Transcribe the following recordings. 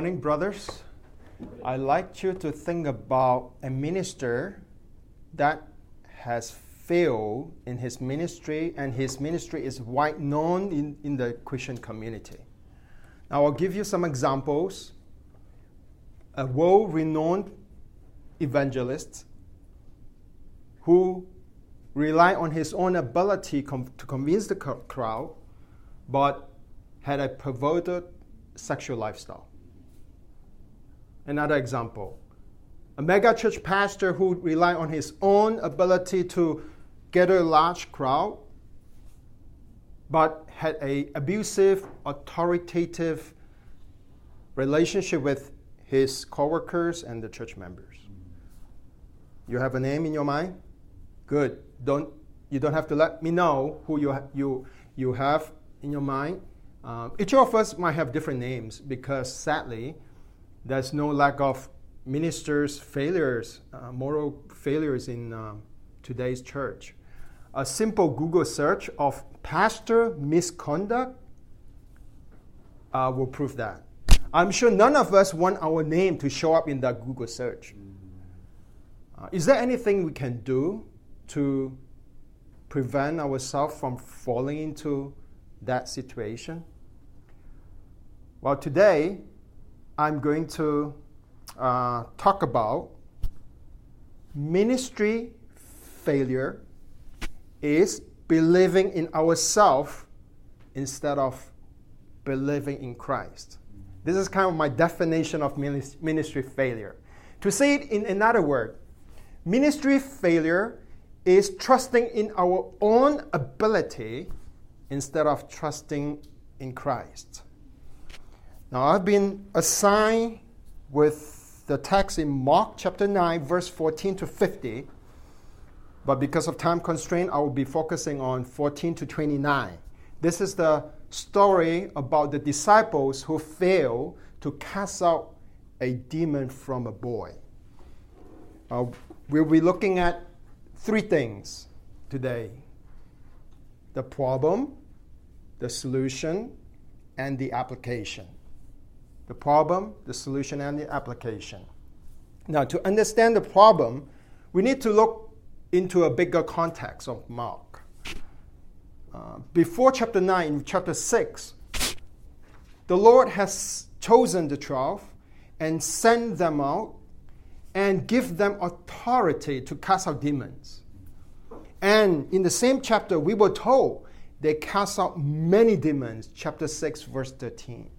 morning, brothers. I'd like you to think about a minister that has failed in his ministry, and his ministry is wide known in, in the Christian community. Now, I'll give you some examples. A world renowned evangelist who relied on his own ability com- to convince the crowd, but had a perverted sexual lifestyle. Another example a megachurch pastor who relied on his own ability to gather a large crowd, but had a abusive, authoritative relationship with his coworkers and the church members. You have a name in your mind? Good. Don't you don't have to let me know who you you you have in your mind. Uh, each of us might have different names because sadly, there's no lack of ministers' failures, uh, moral failures in uh, today's church. A simple Google search of pastor misconduct uh, will prove that. I'm sure none of us want our name to show up in that Google search. Uh, is there anything we can do to prevent ourselves from falling into that situation? Well, today I'm going to uh, talk about ministry failure is believing in ourselves instead of believing in Christ. This is kind of my definition of ministry failure. To say it in another word, ministry failure is trusting in our own ability instead of trusting in Christ. Now, I've been assigned with the text in Mark chapter 9, verse 14 to 50, but because of time constraint, I will be focusing on 14 to 29. This is the story about the disciples who failed to cast out a demon from a boy. Uh, we'll be looking at three things today the problem, the solution, and the application the problem, the solution, and the application. Now, to understand the problem, we need to look into a bigger context of Mark. Uh, before chapter 9, chapter 6, the Lord has chosen the 12 and sent them out and give them authority to cast out demons. And in the same chapter, we were told they cast out many demons, chapter 6, verse 13.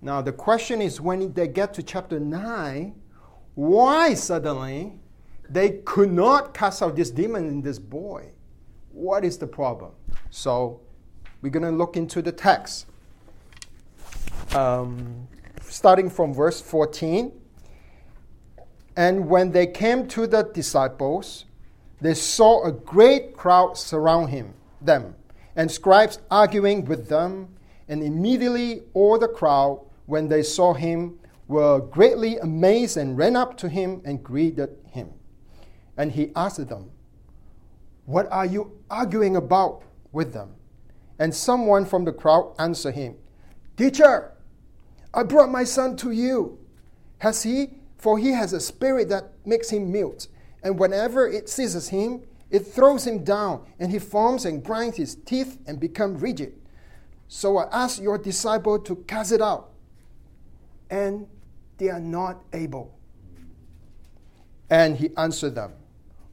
Now, the question is when they get to chapter 9, why suddenly they could not cast out this demon in this boy? What is the problem? So, we're going to look into the text. Um, starting from verse 14. And when they came to the disciples, they saw a great crowd surround him, them, and scribes arguing with them. And immediately all the crowd when they saw him, were greatly amazed and ran up to him and greeted him. And he asked them, What are you arguing about with them? And someone from the crowd answered him, Teacher, I brought my son to you. Has he? For he has a spirit that makes him mute, and whenever it seizes him, it throws him down, and he foams and grinds his teeth and becomes rigid. So I asked your disciple to cast it out and they are not able. And he answered them,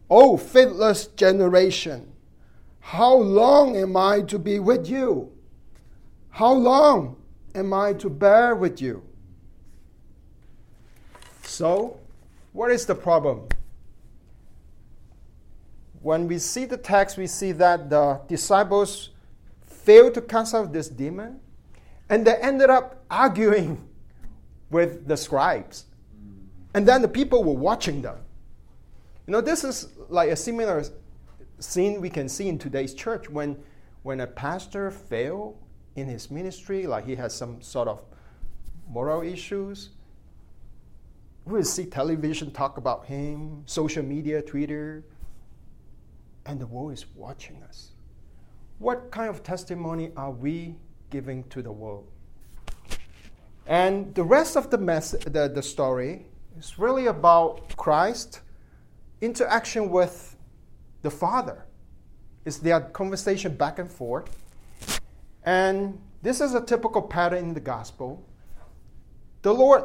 O faithless generation, how long am I to be with you? How long am I to bear with you? So, what is the problem? When we see the text, we see that the disciples failed to cast out this demon, and they ended up arguing with the scribes. And then the people were watching them. You know, this is like a similar scene we can see in today's church when, when a pastor fails in his ministry, like he has some sort of moral issues. We see television talk about him, social media, Twitter, and the world is watching us. What kind of testimony are we giving to the world? And the rest of the, mess, the, the story is really about Christ interaction with the Father. It's their conversation back and forth. And this is a typical pattern in the gospel. The Lord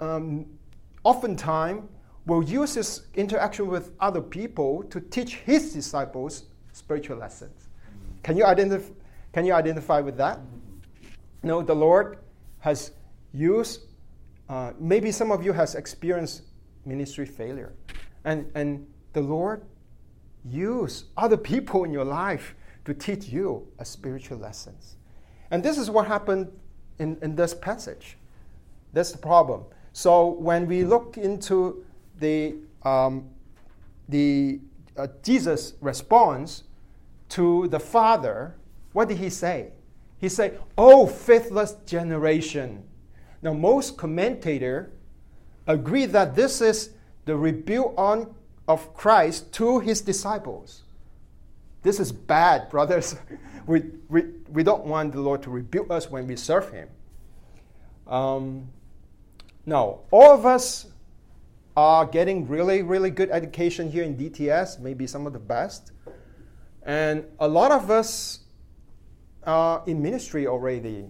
um, oftentimes will use his interaction with other people to teach his disciples spiritual lessons. Can you, identif- can you identify with that? No, the Lord has used, uh, maybe some of you has experienced ministry failure. And, and the Lord used other people in your life to teach you a spiritual lessons. And this is what happened in, in this passage. That's the problem. So when we look into the, um, the uh, Jesus' response to the Father, what did he say? He said, "Oh, faithless generation." Now, most commentator agree that this is the rebuke on of Christ to his disciples. This is bad, brothers. we, we, we don't want the Lord to rebuke us when we serve him. Um, now, all of us are getting really, really good education here in DTS, maybe some of the best. And a lot of us are in ministry already.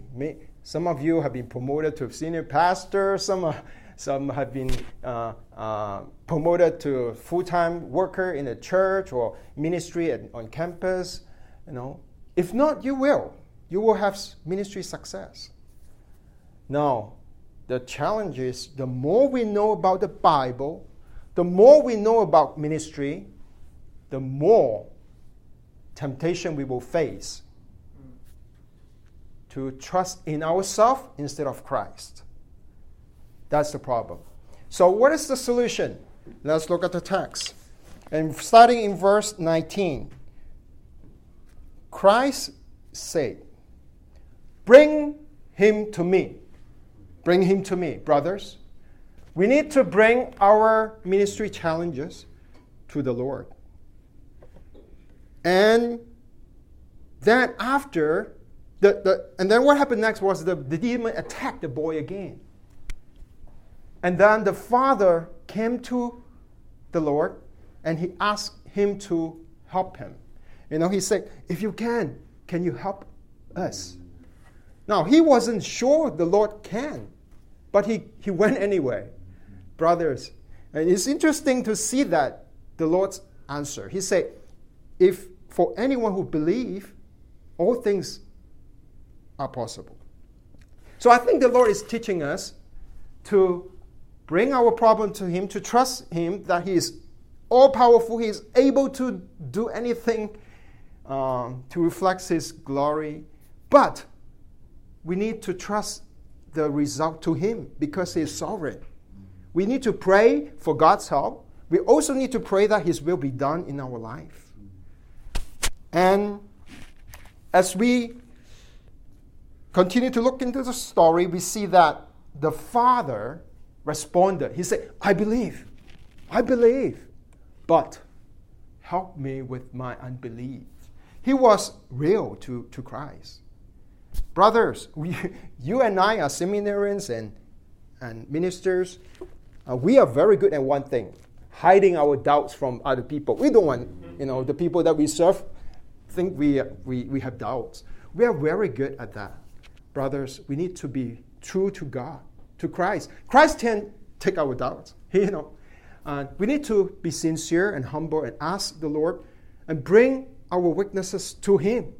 Some of you have been promoted to senior pastor, some, are, some have been uh, uh, promoted to full-time worker in a church or ministry at, on campus. You know, if not, you will. You will have ministry success. Now, the challenge is the more we know about the Bible, the more we know about ministry, the more temptation we will face to trust in ourselves instead of Christ. That's the problem. So, what is the solution? Let's look at the text. And starting in verse 19, Christ said, Bring him to me. Bring him to me, brothers. We need to bring our ministry challenges to the Lord. And then after, the, the, and then what happened next was the, the demon attacked the boy again. And then the father came to the Lord and he asked him to help him. You know, he said, If you can, can you help us? Now, he wasn't sure the Lord can, but he, he went anyway. Brothers, and it's interesting to see that the Lord's answer. He said, If for anyone who believe, all things are possible. So I think the Lord is teaching us to bring our problem to Him, to trust Him that He is all powerful, He is able to do anything um, to reflect His glory. But we need to trust the result to Him because He is sovereign. We need to pray for God's help. We also need to pray that His will be done in our life. And as we continue to look into the story, we see that the father responded. He said, I believe. I believe. But help me with my unbelief. He was real to, to Christ. Brothers, we, you and I are seminarians and, and ministers. Uh, we are very good at one thing hiding our doubts from other people. We don't want you know, the people that we serve think we, we, we have doubts. We are very good at that. Brothers, we need to be true to God, to Christ. Christ can take our doubts. You know, uh, we need to be sincere and humble and ask the Lord and bring our weaknesses to Him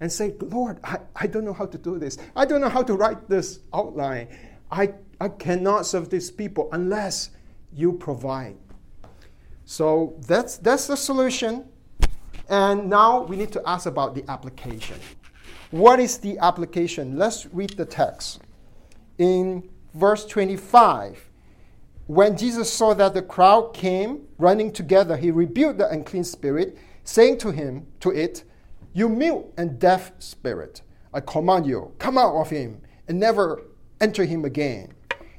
and say, Lord, I, I don't know how to do this. I don't know how to write this outline. I, I cannot serve these people unless you provide. So that's, that's the solution. And now we need to ask about the application. What is the application? Let's read the text. In verse 25, when Jesus saw that the crowd came running together, he rebuked the unclean spirit, saying to him, to it, You mute and deaf spirit, I command you, come out of him and never enter him again.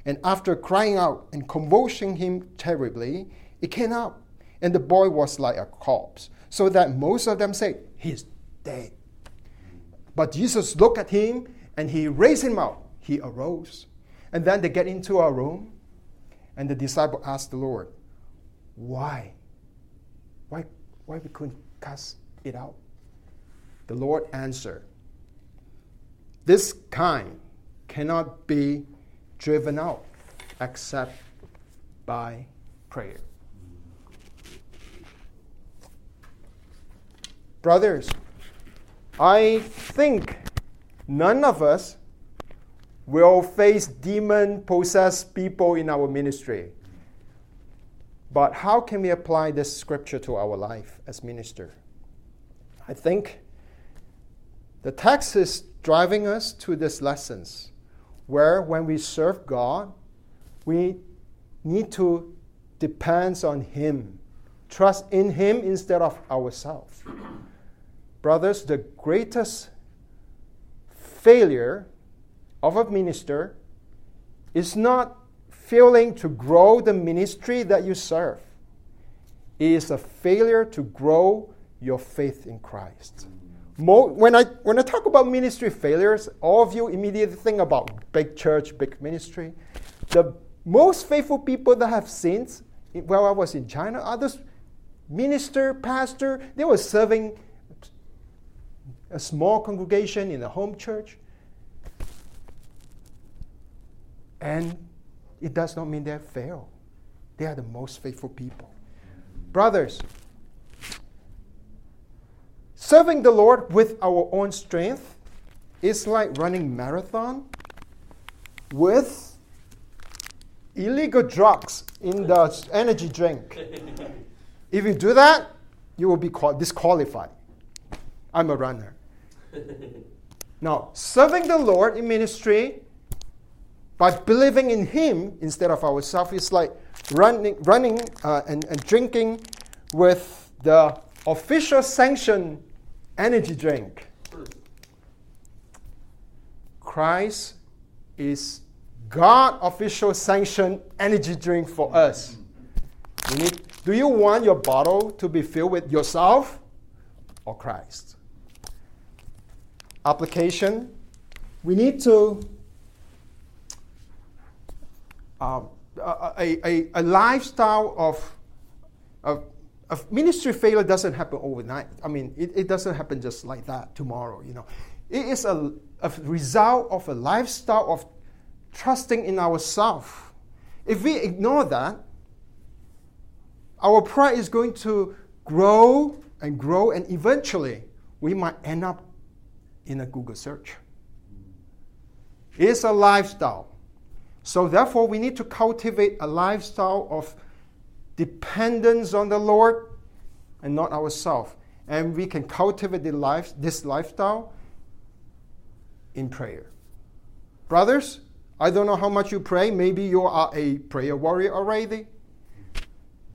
And after crying out and convulsing him terribly, it came out, and the boy was like a corpse so that most of them say, He's dead. But Jesus looked at him and he raised him up. he arose. And then they get into a room, and the disciple asked the Lord, Why? Why, why we couldn't cast it out? The Lord answered, This kind cannot be driven out except by prayer. Brothers, I think none of us will face demon possessed people in our ministry. But how can we apply this scripture to our life as minister? I think the text is driving us to these lessons where when we serve God, we need to depend on Him, trust in Him instead of ourselves. Brothers, the greatest failure of a minister is not failing to grow the ministry that you serve. It is a failure to grow your faith in Christ. when, I, when I talk about ministry failures, all of you immediately think about big church, big ministry. The most faithful people that I have seen while I was in China are those minister, pastor, they were serving a small congregation in a home church. And it does not mean they fail. They are the most faithful people. Brothers, serving the Lord with our own strength is like running marathon with illegal drugs in the energy drink. if you do that, you will be disqualified. I'm a runner. now, serving the Lord in ministry by believing in Him instead of ourselves is like running, running uh, and, and drinking with the official sanctioned energy drink. Christ is God official sanctioned energy drink for us. You need, do you want your bottle to be filled with yourself or Christ? Application. We need to um, a, a, a, lifestyle of, of, of, ministry failure doesn't happen overnight. I mean, it, it doesn't happen just like that tomorrow, you know. It is a, a result of a lifestyle of trusting in ourselves. If we ignore that, our pride is going to grow and grow, and eventually we might end up in a Google search. It's a lifestyle. So, therefore, we need to cultivate a lifestyle of dependence on the Lord and not ourselves. And we can cultivate the life, this lifestyle in prayer. Brothers, I don't know how much you pray. Maybe you are a prayer warrior already,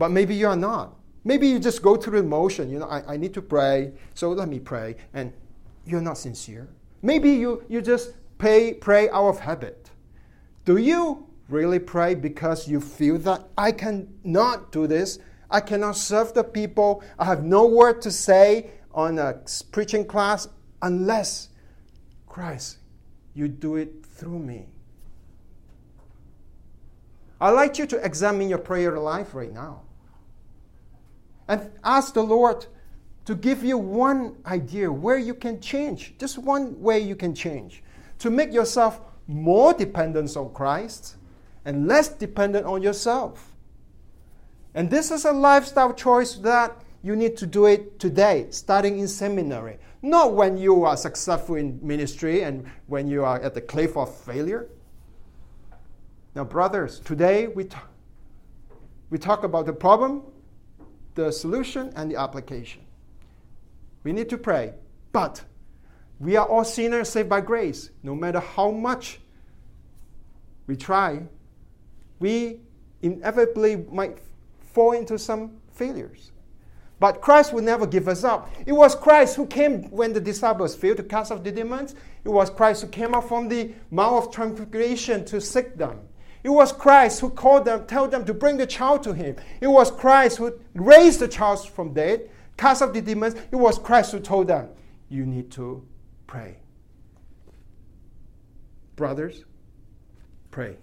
but maybe you are not. Maybe you just go through the motion. You know, I, I need to pray, so let me pray. And you're not sincere. Maybe you, you just pray, pray out of habit. Do you really pray because you feel that I cannot do this? I cannot serve the people. I have no word to say on a preaching class unless Christ, you do it through me. I'd like you to examine your prayer life right now and ask the Lord to give you one idea where you can change, just one way you can change to make yourself more dependent on Christ and less dependent on yourself. And this is a lifestyle choice that you need to do it today, starting in seminary. Not when you are successful in ministry and when you are at the cliff of failure. Now, brothers, today we, t- we talk about the problem, the solution, and the application. We need to pray, but we are all sinners saved by grace. No matter how much we try, we inevitably might fall into some failures. But Christ will never give us up. It was Christ who came when the disciples failed to cast off the demons. It was Christ who came up from the Mount of Transfiguration to seek them. It was Christ who called them, told them to bring the child to him. It was Christ who raised the child from dead, cast off the demons. It was Christ who told them, you need to pray. Brothers, pray.